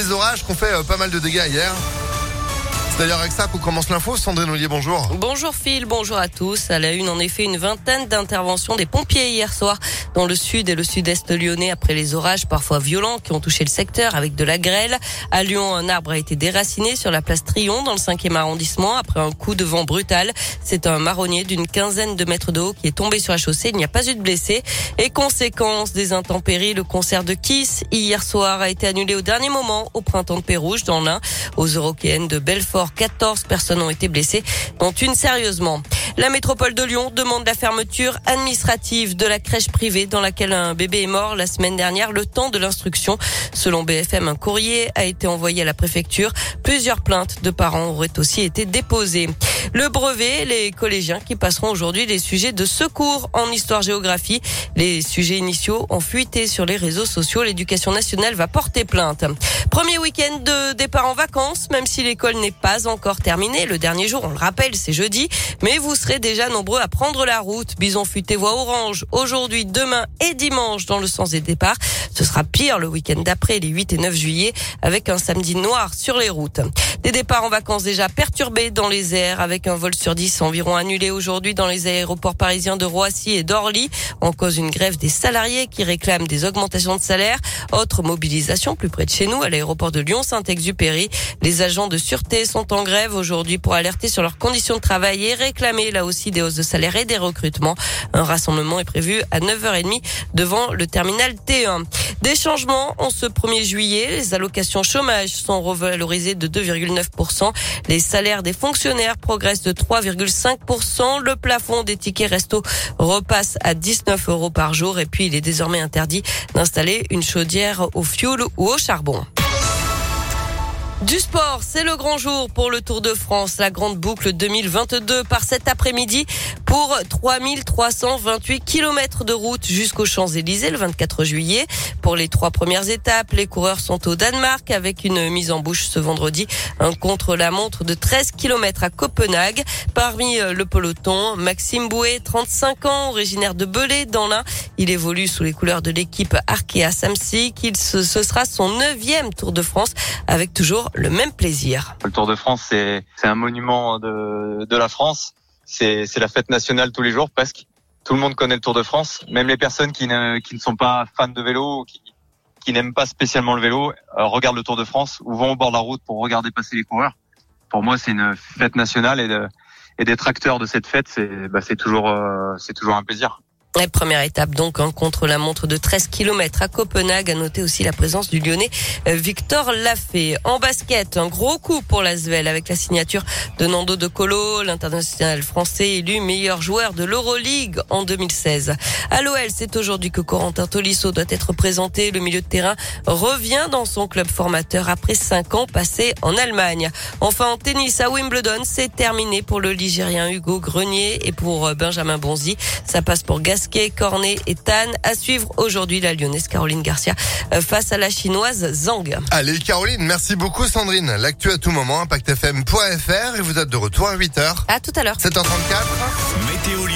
les orages qui ont fait euh, pas mal de dégâts hier. D'ailleurs avec ça qu'on commence l'info. Sandrine Ollier, bonjour. Bonjour Phil, bonjour à tous. À la une, en effet, une vingtaine d'interventions des pompiers hier soir dans le sud et le sud-est lyonnais après les orages parfois violents qui ont touché le secteur avec de la grêle. À Lyon, un arbre a été déraciné sur la place Trion dans le 5e arrondissement après un coup de vent brutal. C'est un marronnier d'une quinzaine de mètres de haut qui est tombé sur la chaussée. Il n'y a pas eu de blessés. Et conséquence des intempéries, le concert de Kiss hier soir a été annulé au dernier moment au printemps de Pérouge dans l'Ain aux Européennes de Belfort 14 personnes ont été blessées, dont une sérieusement. La métropole de Lyon demande la fermeture administrative de la crèche privée dans laquelle un bébé est mort la semaine dernière, le temps de l'instruction. Selon BFM, un courrier a été envoyé à la préfecture. Plusieurs plaintes de parents auraient aussi été déposées. Le brevet, les collégiens qui passeront aujourd'hui les sujets de secours en histoire-géographie. Les sujets initiaux ont fuité sur les réseaux sociaux. L'éducation nationale va porter plainte. Premier week-end de départ en vacances, même si l'école n'est pas encore terminée. Le dernier jour, on le rappelle, c'est jeudi. Mais vous serez déjà nombreux à prendre la route. Bison futé voie orange aujourd'hui, demain et dimanche dans le sens des départs. Ce sera pire le week-end d'après, les 8 et 9 juillet, avec un samedi noir sur les routes. Des départs en vacances déjà perturbés dans les airs, un vol sur 10 environ annulé aujourd'hui dans les aéroports parisiens de Roissy et d'Orly, en cause une grève des salariés qui réclament des augmentations de salaire. Autre mobilisation plus près de chez nous, à l'aéroport de Lyon-Saint-Exupéry. Les agents de sûreté sont en grève aujourd'hui pour alerter sur leurs conditions de travail et réclamer là aussi des hausses de salaire et des recrutements. Un rassemblement est prévu à 9h30 devant le terminal T1. Des changements en ce 1er juillet. Les allocations chômage sont revalorisées de 2,9%. Les salaires des fonctionnaires de 3,5%. Le plafond des tickets resto repasse à 19 euros par jour. Et puis, il est désormais interdit d'installer une chaudière au fioul ou au charbon. Du sport, c'est le grand jour pour le Tour de France, la grande boucle 2022 par cet après-midi pour 3328 km de route jusqu'aux Champs-Élysées le 24 juillet. Pour les trois premières étapes, les coureurs sont au Danemark avec une mise en bouche ce vendredi, un contre-la-montre de 13 km à Copenhague. Parmi euh, le peloton, Maxime Bouet, 35 ans, originaire de Belay dans l'Ain. Il évolue sous les couleurs de l'équipe Arkea Samsic. ce sera son neuvième Tour de France avec toujours le même plaisir. Le Tour de France, c'est un monument de, de la France. C'est la fête nationale tous les jours presque. Tout le monde connaît le Tour de France, même les personnes qui ne, qui ne sont pas fans de vélo, qui, qui n'aiment pas spécialement le vélo, euh, regardent le Tour de France ou vont au bord de la route pour regarder passer les coureurs. Pour moi, c'est une fête nationale et, de, et d'être acteur de cette fête, c'est bah, toujours, euh, toujours un plaisir. La première étape donc hein, contre la montre de 13 km à Copenhague. A noté aussi la présence du Lyonnais euh, Victor Lafay. En basket, un gros coup pour l'Asvel avec la signature de Nando De Colo, l'international français élu meilleur joueur de l'Euroleague en 2016. À l'OL, c'est aujourd'hui que Corentin Tolisso doit être présenté. Le milieu de terrain revient dans son club formateur après cinq ans passés en Allemagne. Enfin, en tennis à Wimbledon, c'est terminé pour le Ligérien Hugo Grenier et pour euh, Benjamin Bonzi. Ça passe pour Gas Gasquet, Cornet et Tan. À suivre aujourd'hui la lyonnaise Caroline Garcia euh, face à la chinoise Zhang. Allez Caroline, merci beaucoup Sandrine. L'actu à tout moment, impactfm.fr et vous êtes de retour à 8h. À tout à l'heure. 7h34. Météo